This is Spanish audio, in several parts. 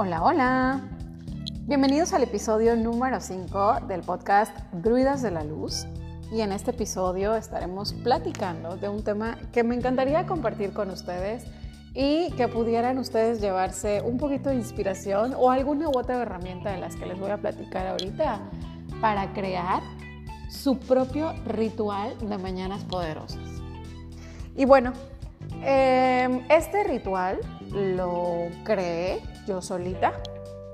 Hola, hola. Bienvenidos al episodio número 5 del podcast Druidas de la Luz. Y en este episodio estaremos platicando de un tema que me encantaría compartir con ustedes y que pudieran ustedes llevarse un poquito de inspiración o alguna u otra herramienta de las que les voy a platicar ahorita para crear su propio ritual de mañanas poderosas. Y bueno, em, este ritual lo creé yo solita,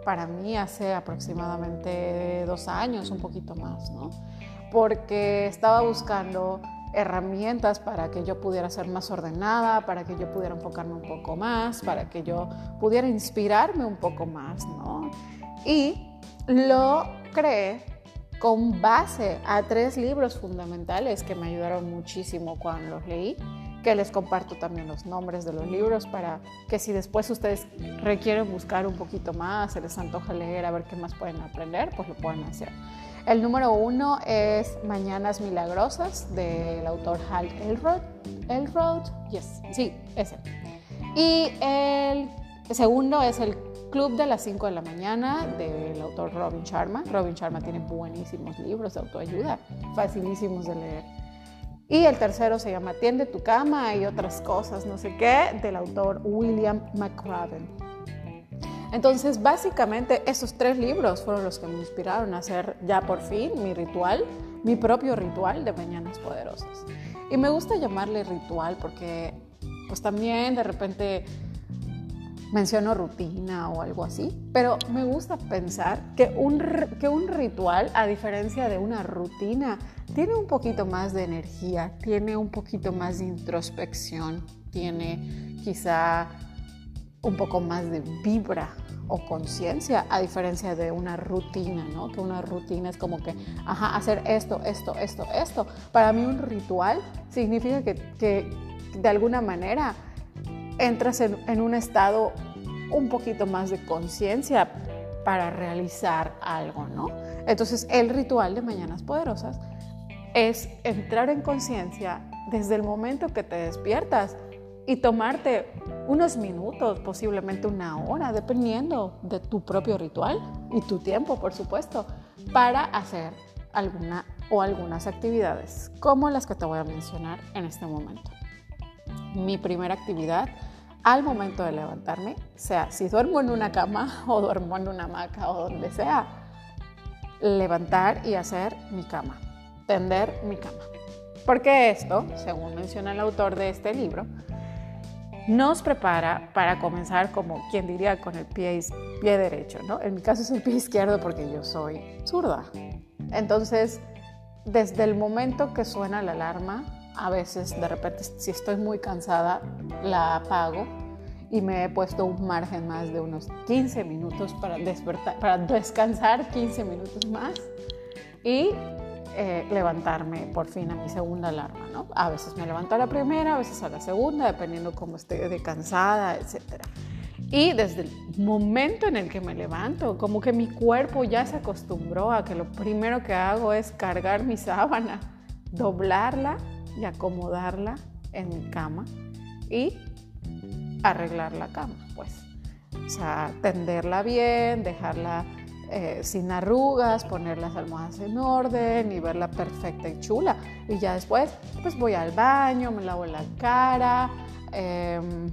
para mí hace aproximadamente dos años, un poquito más, ¿no? Porque estaba buscando herramientas para que yo pudiera ser más ordenada, para que yo pudiera enfocarme un poco más, para que yo pudiera inspirarme un poco más, ¿no? Y lo creé con base a tres libros fundamentales que me ayudaron muchísimo cuando los leí, que les comparto también los nombres de los libros para que si después ustedes requieren buscar un poquito más, se les antoja leer a ver qué más pueden aprender, pues lo pueden hacer. El número uno es Mañanas Milagrosas del autor Hal Elrod. Elrod, yes, sí, ese. Y el segundo es el Club de las 5 de la mañana del autor Robin Sharma. Robin Sharma tiene buenísimos libros de autoayuda, facilísimos de leer. Y el tercero se llama Tiende tu cama y otras cosas, no sé qué, del autor William McRaven. Entonces, básicamente, esos tres libros fueron los que me inspiraron a hacer ya por fin mi ritual, mi propio ritual de Mañanas Poderosas. Y me gusta llamarle ritual porque, pues también de repente menciono rutina o algo así, pero me gusta pensar que un, que un ritual, a diferencia de una rutina, tiene un poquito más de energía, tiene un poquito más de introspección, tiene quizá un poco más de vibra o conciencia, a diferencia de una rutina, ¿no? Que una rutina es como que, ajá, hacer esto, esto, esto, esto. Para mí un ritual significa que, que de alguna manera entras en, un estado un poquito más de conciencia para realizar algo, ¿no? Entonces, el ritual de Mañanas Poderosas es entrar en conciencia desde el momento que te despiertas y tomarte unos minutos, posiblemente una hora, dependiendo de tu propio ritual y tu tiempo, por supuesto, para hacer alguna o algunas actividades, como las que te voy a mencionar en este momento mi primera actividad al momento de levantarme, sea si duermo en una cama o duermo en una hamaca o donde sea, levantar y hacer mi cama, tender mi cama. Porque esto, según menciona el autor de este libro, nos prepara para comenzar como quien diría con el pie, pie derecho, ¿no? En mi caso es el pie izquierdo porque yo soy zurda. Entonces, desde el momento que suena la alarma, a veces de repente si estoy muy cansada la apago y me he puesto un margen más de unos 15 minutos para, despertar, para descansar 15 minutos más y eh, levantarme por fin a mi segunda alarma. ¿no? A veces me levanto a la primera, a veces a la segunda, dependiendo cómo esté de cansada, etc. Y desde el momento en el que me levanto, como que mi cuerpo ya se acostumbró a que lo primero que hago es cargar mi sábana, doblarla y acomodarla en mi cama y arreglar la cama, pues. O sea, tenderla bien, dejarla eh, sin arrugas, poner las almohadas en orden y verla perfecta y chula. Y ya después, pues voy al baño, me lavo la cara em,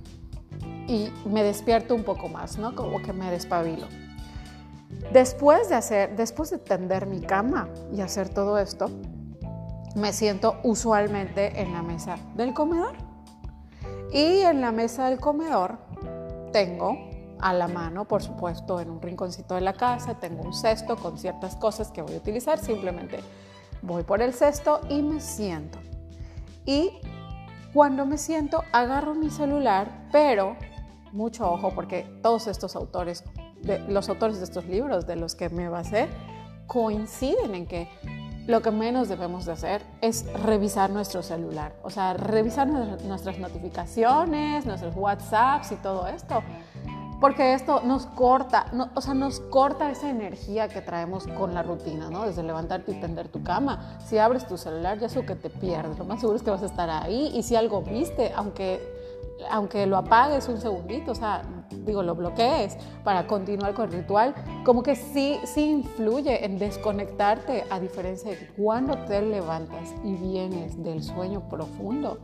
y me despierto un poco más, ¿no? Como que me despabilo. Después de hacer, después de tender mi cama y hacer todo esto, me siento usualmente en la mesa del comedor. Y en la mesa del comedor tengo a la mano, por supuesto, en un rinconcito de la casa, tengo un cesto con ciertas cosas que voy a utilizar. Simplemente voy por el cesto y me siento. Y cuando me siento, agarro mi celular, pero mucho ojo porque todos estos autores, los autores de estos libros de los que me basé, coinciden en que lo que menos debemos de hacer es revisar nuestro celular, o sea, revisar nuestras notificaciones, nuestros WhatsApps y todo esto, porque esto nos corta, o sea, nos corta esa energía que traemos con la rutina, ¿no? Desde levantarte y tender tu cama. Si abres tu celular, ya es lo que te pierdes, lo más seguro es que vas a estar ahí y si algo viste, aunque, aunque lo apagues un segundito, o sea, digo, lo bloquees para continuar con el ritual, como que sí, sí influye en desconectarte a diferencia de cuando te levantas y vienes del sueño profundo,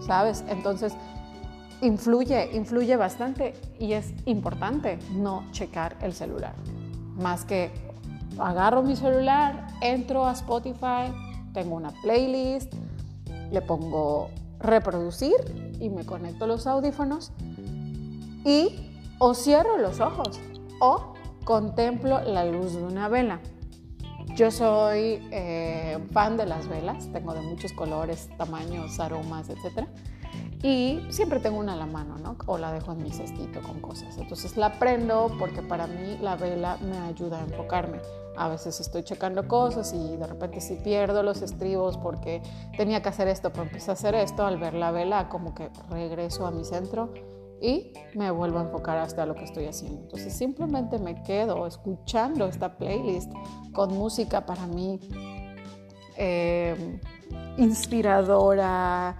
¿sabes? Entonces, influye, influye bastante y es importante no checar el celular. Más que agarro mi celular, entro a Spotify, tengo una playlist, le pongo reproducir y me conecto los audífonos y o cierro los ojos o contemplo la luz de una vela. Yo soy eh, fan de las velas, tengo de muchos colores, tamaños, aromas, etc. Y siempre tengo una a la mano, ¿no? O la dejo en mi cestito con cosas. Entonces la prendo porque para mí la vela me ayuda a enfocarme. A veces estoy checando cosas y de repente si pierdo los estribos porque tenía que hacer esto, pero empecé a hacer esto, al ver la vela como que regreso a mi centro y me vuelvo a enfocar hasta lo que estoy haciendo. Entonces simplemente me quedo escuchando esta playlist con música para mí eh, inspiradora,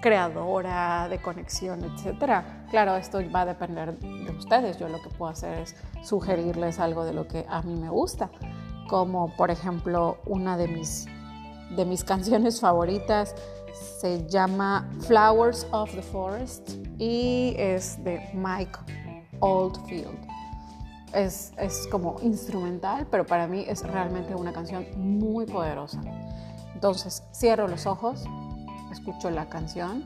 creadora, de conexión, etc. Claro, esto va a depender de ustedes. Yo lo que puedo hacer es sugerirles algo de lo que a mí me gusta, como por ejemplo una de mis, de mis canciones favoritas se llama Flowers of the Forest y es de Mike Oldfield. Es, es, como instrumental, pero para mí es realmente una canción muy poderosa. Entonces, cierro los ojos, escucho la canción,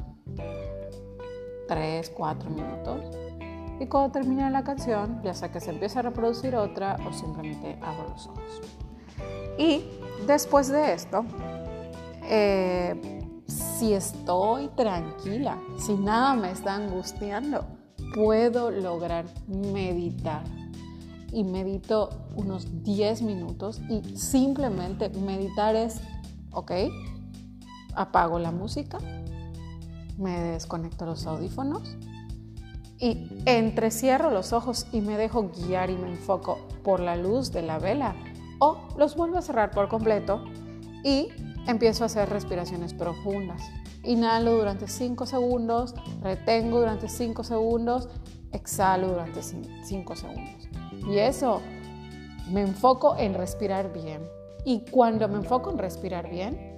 3, 4 minutos, y cuando termina la canción, ya sea que se empieza a reproducir otra o simplemente abro los ojos. Y después de esto, eh, si estoy tranquila, si nada me está angustiando, puedo lograr meditar. Y medito unos 10 minutos y simplemente meditar es, ok, apago la música, me desconecto los audífonos y entrecierro los ojos y me dejo guiar y me enfoco por la luz de la vela o los vuelvo a cerrar por completo y empiezo a hacer respiraciones profundas. Inhalo durante 5 segundos, retengo durante 5 segundos, exhalo durante 5 segundos. Y eso me enfoco en respirar bien. Y cuando me enfoco en respirar bien,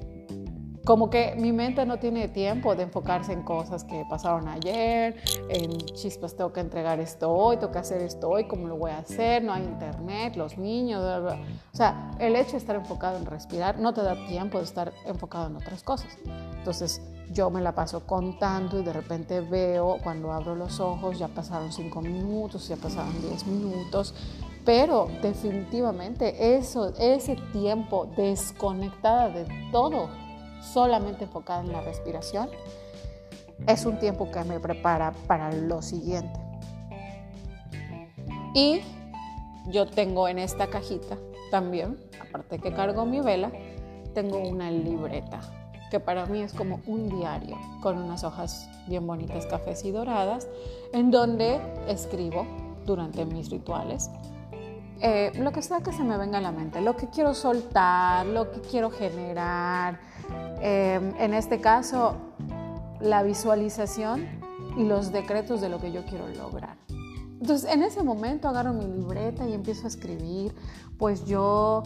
como que mi mente no tiene tiempo de enfocarse en cosas que pasaron ayer, en chispas, tengo que entregar esto hoy, tengo que hacer esto hoy, cómo lo voy a hacer, no hay internet, los niños, o sea, el hecho de estar enfocado en respirar no te da tiempo de estar enfocado en otras cosas. Entonces yo me la paso contando y de repente veo cuando abro los ojos, ya pasaron cinco minutos, ya pasaron diez minutos, pero definitivamente eso, ese tiempo desconectada de todo solamente enfocada en la respiración, es un tiempo que me prepara para lo siguiente. Y yo tengo en esta cajita también, aparte que cargo mi vela, tengo una libreta que para mí es como un diario con unas hojas bien bonitas cafés y doradas en donde escribo durante mis rituales eh, lo que sea que se me venga a la mente, lo que quiero soltar, lo que quiero generar, Em, en este caso, la visualización y los decretos de lo que yo quiero lograr. Entonces, en ese momento agarro mi libreta y empiezo a escribir, pues yo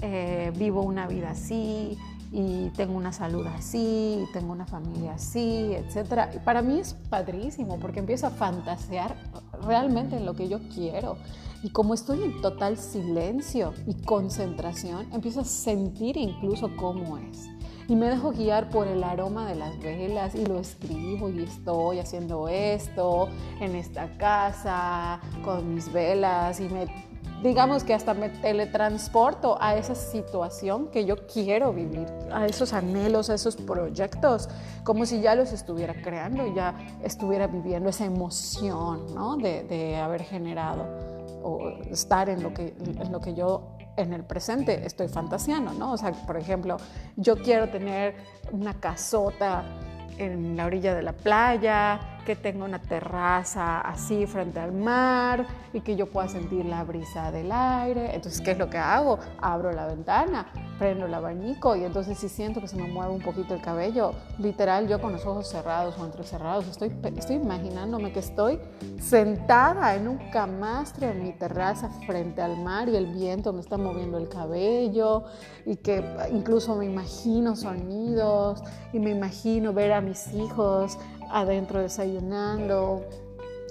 eh, vivo una vida así y tengo una salud así, y tengo una familia así, etc. Y para mí es padrísimo porque empiezo a fantasear realmente en lo que yo quiero. Y como estoy en total silencio y concentración, empiezo a sentir incluso cómo es y me dejo guiar por el aroma de las velas y lo escribo y estoy haciendo esto en esta casa con mis velas y me digamos que hasta me teletransporto a esa situación que yo quiero vivir, a esos anhelos, a esos proyectos, como si ya los estuviera creando, ya estuviera viviendo esa emoción ¿no? de, de haber generado o estar en lo que, en lo que yo en el presente estoy fantaseando, ¿no? O sea, por ejemplo, yo quiero tener una casota en la orilla de la playa, que tenga una terraza así frente al mar y que yo pueda sentir la brisa del aire. Entonces, ¿qué es lo que hago? Abro la ventana, prendo el abanico y entonces si siento que se me mueve un poquito el cabello, literal yo con los ojos cerrados o entrecerrados, estoy, estoy imaginándome que estoy sentada en un camastro en mi terraza frente al mar y el viento me está moviendo el cabello y que incluso me imagino sonidos y me imagino ver a mis hijos adentro desayunando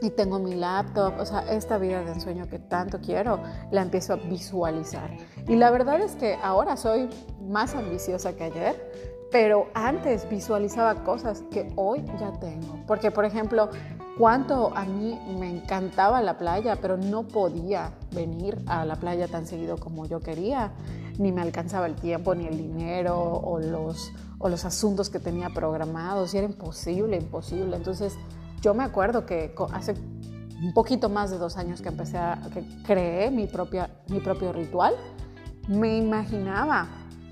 y tengo mi laptop, o sea, esta vida de ensueño que tanto quiero, la empiezo a visualizar. Y la verdad es que ahora soy más ambiciosa que ayer, pero antes visualizaba cosas que hoy ya tengo. Porque, por ejemplo, cuánto a mí me encantaba la playa, pero no podía venir a la playa tan seguido como yo quería, ni me alcanzaba el tiempo, ni el dinero o los, o los asuntos que tenía programados, y era imposible, imposible. Entonces, yo me acuerdo que hace un poquito más de dos años que empecé a, que creé mi, propia, mi propio ritual, me imaginaba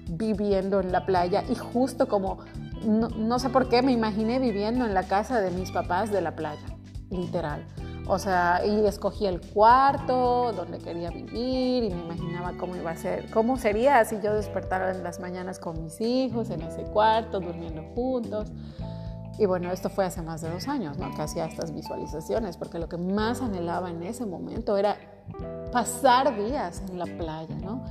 viviendo en la playa y justo como, no, no, sé por qué, me imaginé viviendo en la casa de mis papás de la playa, literal. O sea, y escogí el cuarto donde quería vivir y me imaginaba cómo iba a ser, cómo sería si yo despertara en las mañanas con mis hijos en ese cuarto, durmiendo juntos. Y bueno, esto fue hace más de dos años, ¿no? Que hacía estas visualizaciones, porque lo que más anhelaba en ese momento era pasar días en la playa, ¿no?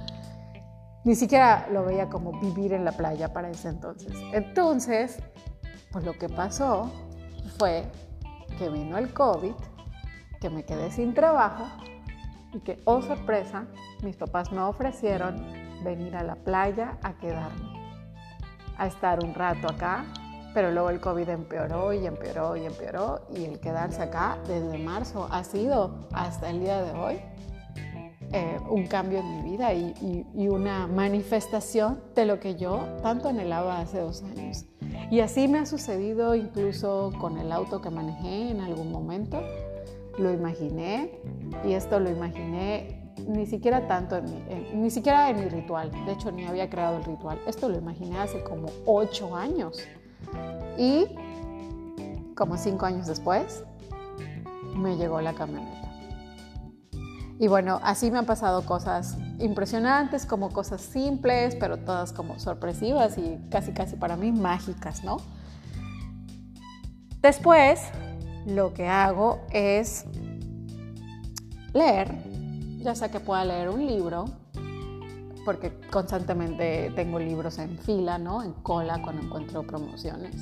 Ni siquiera lo veía como vivir en la playa para ese entonces. Entonces, pues lo que pasó fue que vino el COVID, que me quedé sin trabajo y que, oh sorpresa, mis papás me ofrecieron venir a la playa a quedarme, a estar un rato acá pero luego el COVID empeoró y empeoró y empeoró y el quedarse acá desde marzo ha sido hasta el día de hoy eh, un cambio en mi vida y, y, una manifestación de lo que yo tanto anhelaba hace dos años. Y así me ha sucedido incluso con el auto que manejé en algún momento. Lo imaginé y esto lo imaginé ni siquiera tanto en mi, ni siquiera en mi ritual. De hecho, ni había creado el ritual. Esto lo imaginé hace como ocho años. Y como cinco años después, me llegó la camioneta. Y bueno, así me han pasado cosas impresionantes, como cosas simples, pero todas como sorpresivas y casi, casi para mí mágicas, ¿no? Después, lo que hago es leer, ya sea que pueda leer un libro, porque constantemente tengo libros en fila, ¿no? En cola cuando encuentro promociones.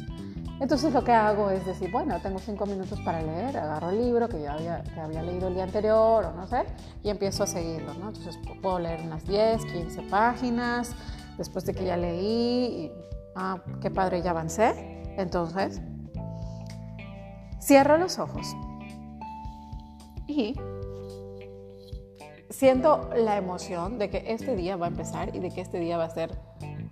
Entonces lo que hago es decir, bueno, tengo cinco minutos para leer, agarro el libro que ya había, leído el día anterior o no sé, y empiezo a seguirlo, ¿no? Entonces puedo leer unas 10, 15 páginas, después de que ya leí, y, ah, qué padre, ya avancé. Entonces, cierro los ojos y siento la emoción de que este día va a empezar y de que este día va a ser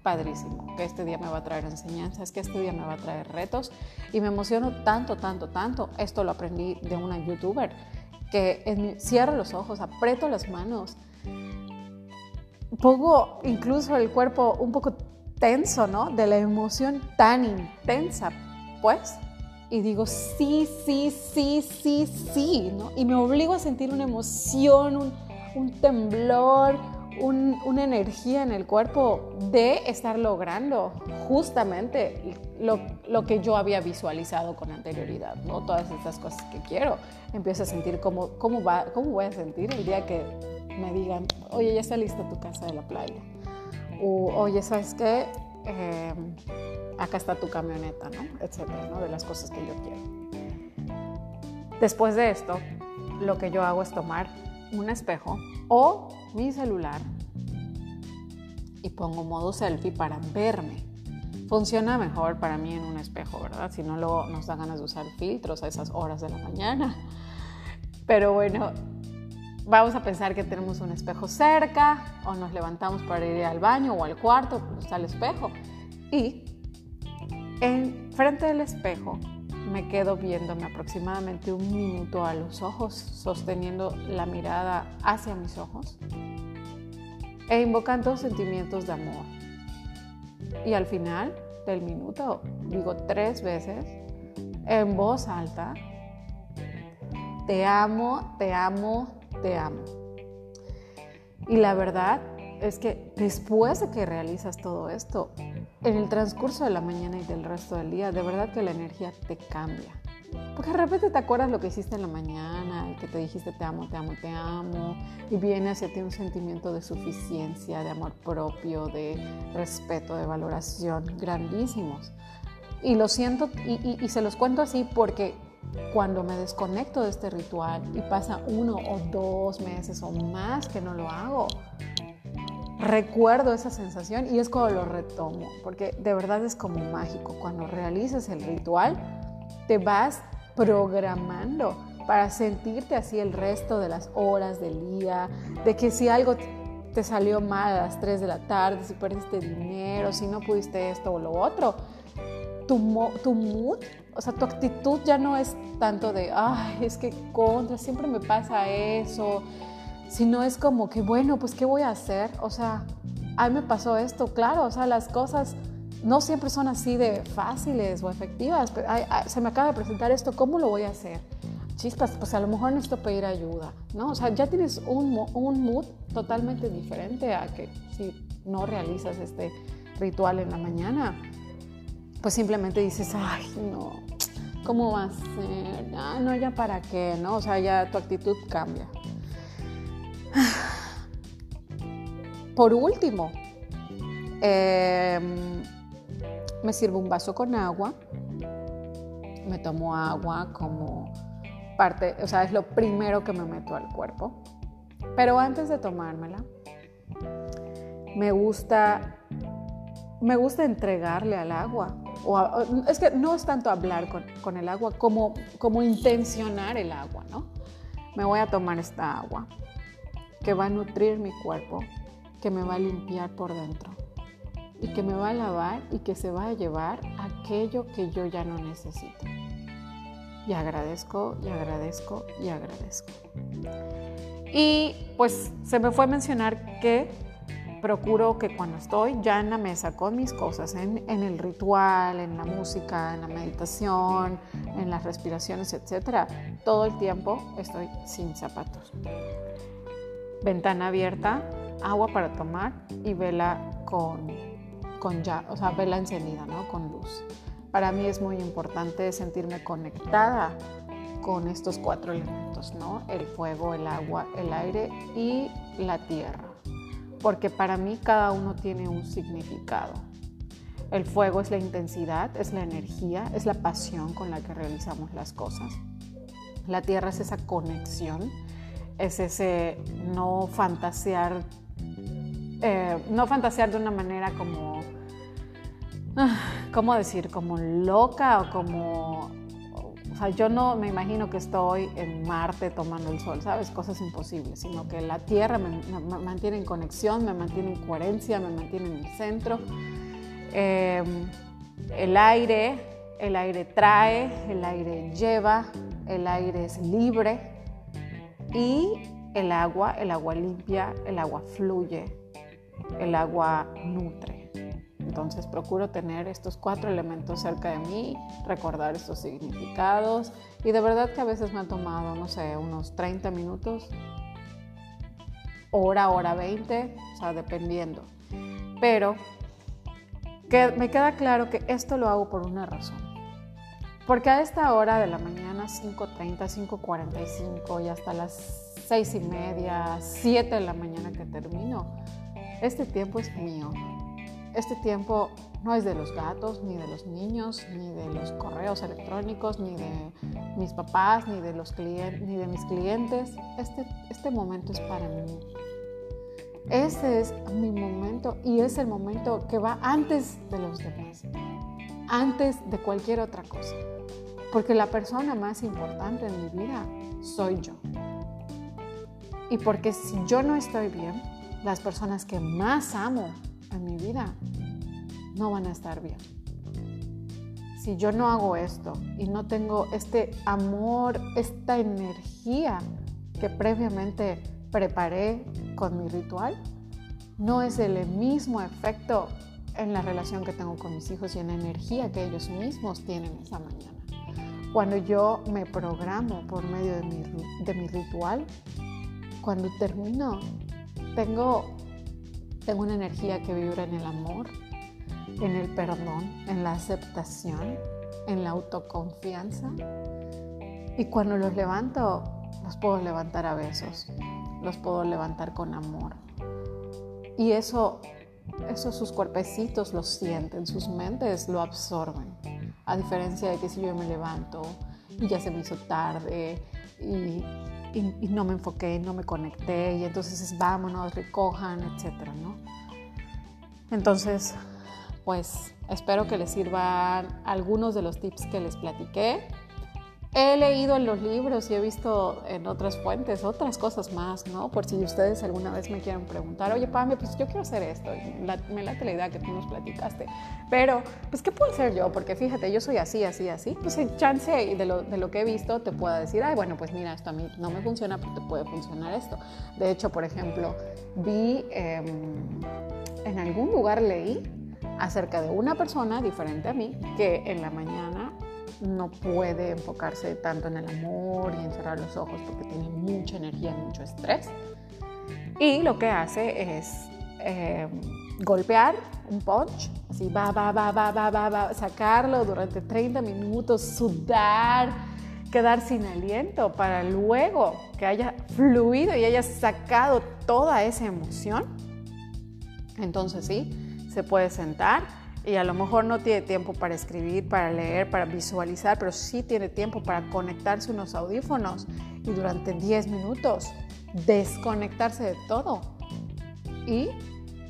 padrísimo, que este día me va a traer enseñanzas, que este día me va a traer retos y me emociono tanto, tanto, tanto. Esto lo aprendí de una youtuber que cierro los ojos, aprieto las manos, pongo incluso el cuerpo un poco tenso, ¿no? De la emoción tan intensa, pues. Y digo, sí, sí, sí, sí, sí, ¿no? Y me obligo a sentir una emoción, un, un temblor, una energía en el cuerpo de estar logrando justamente lo, que yo había visualizado con anterioridad, ¿no? Todas estas cosas que quiero. Empiezo a sentir cómo, cómo, va, cómo voy a sentir el día que me digan, oye, ya está lista tu casa de la playa. O, oye, ¿sabes qué? Em, acá está tu camioneta, ¿no? Etcétera, ¿no? De las cosas que yo quiero. Después de esto, lo que yo hago es tomar un espejo o mi celular y pongo modo selfie para verme. Funciona mejor para mí en un espejo, ¿verdad? Si no, luego nos da ganas de usar filtros a esas horas de la mañana. Pero bueno, vamos a pensar que tenemos un espejo cerca o nos levantamos para ir al baño o al cuarto, pues está el espejo. Y en frente del espejo me quedo viéndome aproximadamente un minuto a los ojos, sosteniendo la mirada hacia mis ojos e invocando sentimientos de amor. Y al final del minuto digo tres veces en voz alta, te amo, te amo, te amo. Y la verdad es que después de que realizas todo esto, en el transcurso de la mañana y del resto del día, de verdad que la energía te cambia. Porque de repente te acuerdas lo que hiciste en la mañana y que te dijiste te amo, te amo, te amo. Y viene hacia ti un sentimiento de suficiencia, de amor propio, de respeto, de valoración, grandísimos. Y lo siento y, y se los cuento así porque cuando me desconecto de este ritual y pasa uno o dos meses o más que no lo hago, recuerdo esa sensación y es cuando lo retomo, porque de verdad es como mágico. Cuando realizas el ritual, te vas programando para sentirte así el resto de las horas del día, de que si algo te salió mal a las 3 de la tarde, si perdiste dinero, si no pudiste esto o lo otro, tu, tu mood, o sea, tu actitud ya no es tanto de, ay, es que contra, siempre me pasa eso, sino es como que, bueno, pues, ¿qué voy a hacer? O sea, a mí me pasó esto, claro, o sea, las cosas no siempre son así de fáciles o efectivas. se me acaba de presentar esto, ¿cómo lo voy a hacer? Chispas, pues a lo mejor necesito pedir ayuda, ¿no? O sea, ya tienes un, un mood totalmente diferente a que si no realizas este ritual en la mañana, pues simplemente dices, ay, no, ¿cómo va a ser? Ah, no, ya para qué, ¿no? O sea, ya tu actitud cambia. Por último, em, me sirvo un vaso con agua, me tomo agua como parte, o sea, es lo primero que me meto al cuerpo. Pero antes de tomármela, me gusta, me gusta entregarle al agua. O es que no es tanto hablar con, con, el agua como, como intencionar el agua, ¿no? Me voy a tomar esta agua que va a nutrir mi cuerpo, que me va a limpiar por dentro y que me va a lavar y que se va a llevar aquello que yo ya no necesito. Y agradezco, y agradezco, y agradezco. Y pues se me fue a mencionar que procuro que cuando estoy ya en la mesa con mis cosas, en, en, el ritual, en la música, en la meditación, en las respiraciones, etc., todo el tiempo estoy sin zapatos. Ventana abierta, agua para tomar y vela con, con ya, o sea, vela encendida, ¿no? Con luz. Para mí es muy importante sentirme conectada con estos cuatro elementos, ¿no? El fuego, el agua, el aire y la tierra. Porque para mí cada uno tiene un significado. El fuego es la intensidad, es la energía, es la pasión con la que realizamos las cosas. La tierra es esa conexión, es ese no fantasear eh, no fantasear de una manera como, ah, ¿cómo decir? Como loca o como, o sea, yo no me imagino que estoy en Marte tomando el sol, ¿sabes? Cosas imposibles, sino que la Tierra me, mantiene en conexión, me mantiene en coherencia, me mantiene en el centro. Em, el aire, el aire trae, el aire lleva, el aire es libre y el agua, el agua limpia, el agua fluye, el agua nutre. Entonces procuro tener estos cuatro elementos cerca de mí, recordar estos significados y de verdad que a veces me ha tomado, no sé, unos 30 minutos, hora, hora 20, o sea, dependiendo. Pero que me queda claro que esto lo hago por una razón. Porque a esta hora de la mañana, 5.30, 5.45 y hasta las 6 y media, 7 de la mañana que termino, este tiempo es mío. Este tiempo no es de los gatos, ni de los niños, ni de los correos electrónicos, ni de mis papás, ni de, los clientes, ni de mis clientes. Este, este momento es para mí. Este es mi momento y es el momento que va antes de los demás, antes de cualquier otra cosa. Porque la persona más importante en mi vida soy yo. Y porque si yo no estoy bien, las personas que más amo en mi vida no van a estar bien. Si yo no hago esto y no tengo este amor, esta energía que previamente preparé con mi ritual, no es el mismo efecto en la relación que tengo con mis hijos y en la energía que ellos mismos tienen esa mañana. Cuando yo me programo por medio de mi, de mi ritual, cuando termino tengo Tengo una energía que vibra en el amor, en el perdón, en la aceptación, en la autoconfianza. Y cuando los levanto, los puedo levantar a besos, los puedo levantar con amor. Y eso, eso sus cuerpecitos lo sienten, sus mentes lo absorben. A diferencia de que si yo me levanto y ya se me hizo tarde y, no me enfoqué, no me conecté y entonces es vámonos, recojan, etcétera, ¿no? Entonces, pues espero que les sirvan algunos de los tips que les platiqué. He leído en los libros y he visto en otras fuentes otras cosas más, ¿no? Por si ustedes alguna vez me quieren preguntar, oye, Pame, pues yo quiero hacer esto. me late la idea que tú nos platicaste. Pero, pues, ¿qué puedo hacer yo? Porque fíjate, yo soy así, así, así. Pues en chance de lo, de lo que he visto te pueda decir, ay, bueno, pues mira, esto a mí no me funciona, pero te puede funcionar esto. De hecho, por ejemplo, vi, em, en algún lugar leí acerca de una persona diferente a mí que en la mañana no puede enfocarse tanto en el amor y en cerrar los ojos porque tiene mucha energía y mucho estrés. Y lo que hace es eh, golpear un punch, así va, va, va, va, va, va, va, sacarlo durante 30 minutos, sudar, quedar sin aliento para luego que haya fluido y haya sacado toda esa emoción. Entonces sí, se puede sentar y a lo mejor no tiene tiempo para escribir, para leer, para visualizar, pero sí tiene tiempo para conectarse unos audífonos y durante 10 minutos desconectarse de todo y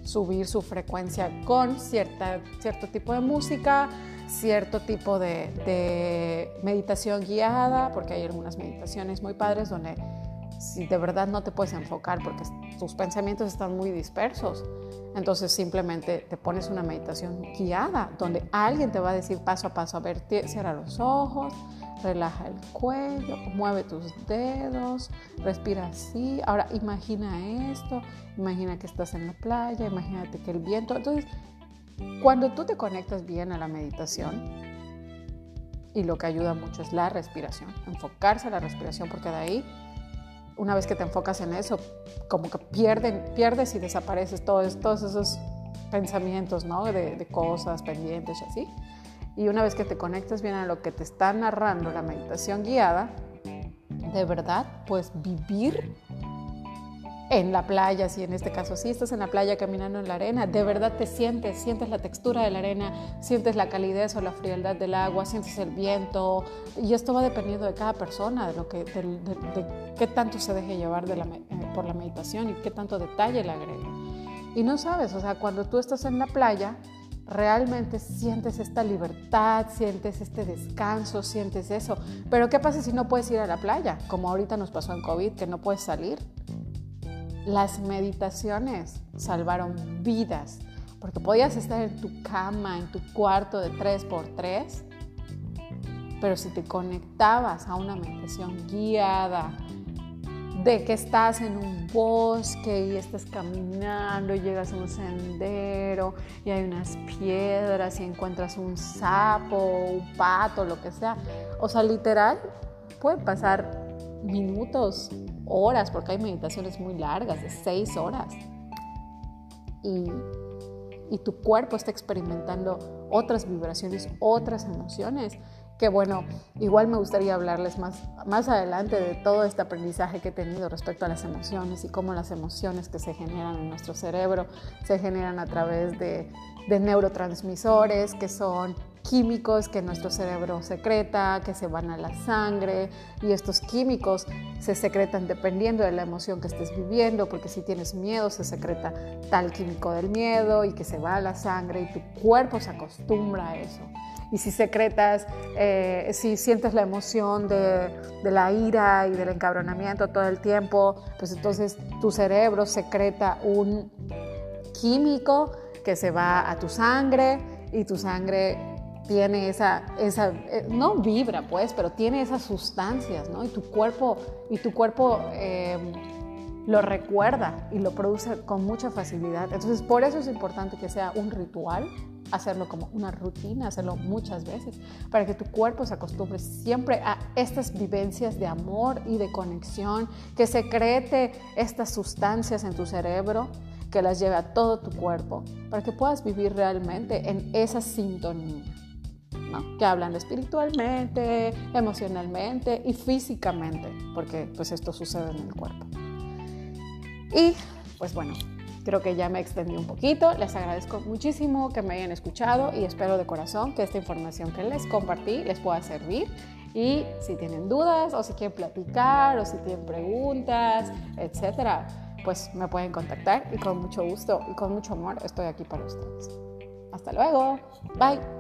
subir su frecuencia con cierta, cierto tipo de música, cierto tipo de, de meditación guiada, porque hay algunas meditaciones muy padres donde si de verdad no te puedes enfocar porque tus pensamientos están muy dispersos, entonces simplemente te pones una meditación guiada donde alguien te va a decir paso a paso, a ver, cierra los ojos, relaja el cuello, mueve tus dedos, respira así. Ahora imagina esto, imagina que estás en la playa, imagínate que el viento. Entonces, cuando tú te conectas bien a la meditación, y lo que ayuda mucho es la respiración, enfocarse a la respiración, porque de ahí una vez que te enfocas en eso, como que pierden, pierdes y desapareces todos, todos esos pensamientos, ¿no? De, de, cosas pendientes y así. Y una vez que te conectas bien a lo que te está narrando la meditación guiada, de verdad, pues vivir en la playa, si en este caso sí estás en la playa caminando en la arena, de verdad te sientes, sientes la textura de la arena, sientes la calidez o la frialdad del agua, sientes el viento, y esto va dependiendo de cada persona, de, lo que, de, qué tanto se deje llevar eh, por la meditación y qué tanto detalle le agregue. Y no sabes, o sea, cuando tú estás en la playa, realmente sientes esta libertad, sientes este descanso, sientes eso. Pero ¿qué pasa si no puedes ir a la playa? Como ahorita nos pasó en COVID, que no puedes salir. Las meditaciones salvaron vidas, porque podías estar en tu cama, en tu cuarto de 3x3, pero si te conectabas a una meditación guiada, de que estás en un bosque y estás caminando y llegas a un sendero y hay unas piedras y encuentras un sapo, un pato, lo que sea. O sea, literal, puede pasar minutos, horas, porque hay meditaciones muy largas, de seis horas. Y, y tu cuerpo está experimentando otras vibraciones, otras emociones que bueno, igual me gustaría hablarles más, más adelante de todo este aprendizaje que he tenido respecto a las emociones y cómo las emociones que se generan en nuestro cerebro se generan a través de, de neurotransmisores que son químicos que nuestro cerebro secreta, que se van a la sangre y estos químicos se secretan dependiendo de la emoción que estés viviendo, porque si tienes miedo se secreta tal químico del miedo y que se va a la sangre y tu cuerpo se acostumbra a eso. Y si secretas, eh, si sientes la emoción de, de la ira y del encabronamiento todo el tiempo, pues entonces tu cerebro secreta un químico que se va a tu sangre y tu sangre tiene esa, esa eh, no vibra pues, pero tiene esas sustancias, ¿no? Y tu cuerpo, y tu cuerpo em, lo recuerda y lo produce con mucha facilidad. Entonces, por eso es importante que sea un ritual, hacerlo como una rutina, hacerlo muchas veces, para que tu cuerpo se acostumbre siempre a estas vivencias de amor y de conexión, que secrete estas sustancias en tu cerebro que las lleve a todo tu cuerpo para que puedas vivir realmente en esa sintonía. Que hablan espiritualmente, emocionalmente y físicamente, porque pues esto sucede en el cuerpo. Y pues bueno, creo que ya me extendí un poquito. Les agradezco muchísimo que me hayan escuchado y espero de corazón que esta información que les compartí les pueda servir. Y si tienen dudas o si quieren platicar o si tienen preguntas, etcétera, pues me pueden contactar y con mucho gusto y con mucho amor estoy aquí para ustedes. Hasta luego. Bye.